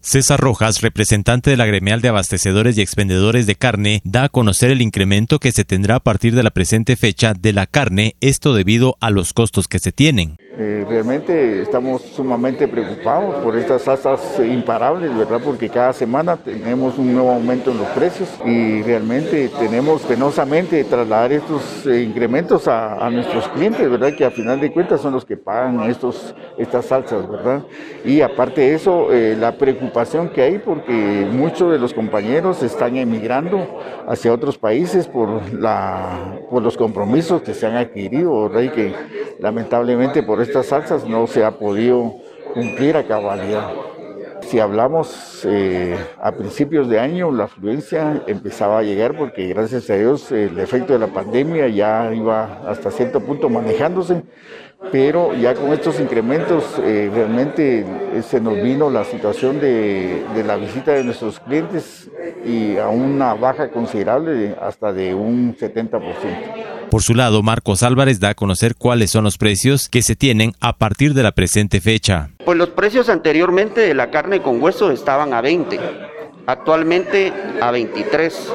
César Rojas, representante de la gremial de abastecedores y expendedores de carne, da a conocer el incremento que se tendrá a partir de la presente fecha de la carne, esto debido a los costos que se tienen. Eh, realmente estamos sumamente preocupados por estas tasas imparables, ¿verdad? Porque cada semana tenemos un nuevo aumento en los precios y realmente tenemos penosamente trasladar estos eh, incrementos a, nuestros clientes, ¿verdad? Que a final de cuentas son los que pagan estos, estas salsas, ¿verdad? Y aparte de eso, eh, la preocupación que hay porque muchos de los compañeros están emigrando hacia otros países por, la, por los compromisos que se han adquirido, ¿verdad? Y que lamentablemente por estas salsas no se ha podido cumplir a cabalidad. Si hablamos eh, a principios de año, la afluencia empezaba a llegar porque gracias a Dios el efecto de la pandemia ya iba hasta cierto punto manejándose, pero ya con estos incrementos eh, realmente eh, se nos vino la situación de, de, la visita de nuestros clientes y a una baja considerable hasta de un 70%. Por su lado, Marcos Álvarez da a conocer cuáles son los precios que se tienen a partir de la presente fecha. Pues los precios anteriormente de la carne con hueso estaban a 20, actualmente a 23.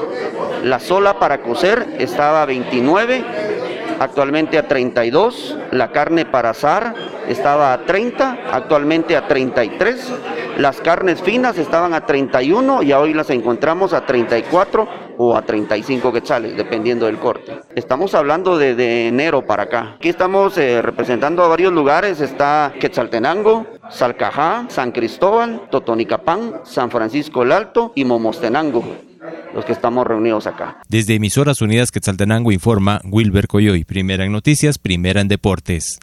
La sola para cocer estaba a 29, actualmente a 32. La carne para asar estaba a 30, actualmente a 33. Las carnes finas estaban a 31 y hoy las encontramos a 34 o a 35 quetzales, dependiendo del corte. Estamos hablando de, enero para acá. Aquí estamos eh, representando a varios lugares. Está Quetzaltenango, Salcajá, San Cristóbal, Totonicapán, San Francisco el Alto y Momostenango los que estamos reunidos acá. Desde Emisoras Unidas Quetzaltenango informa Wilber Coyoy, primera en noticias, primera en deportes.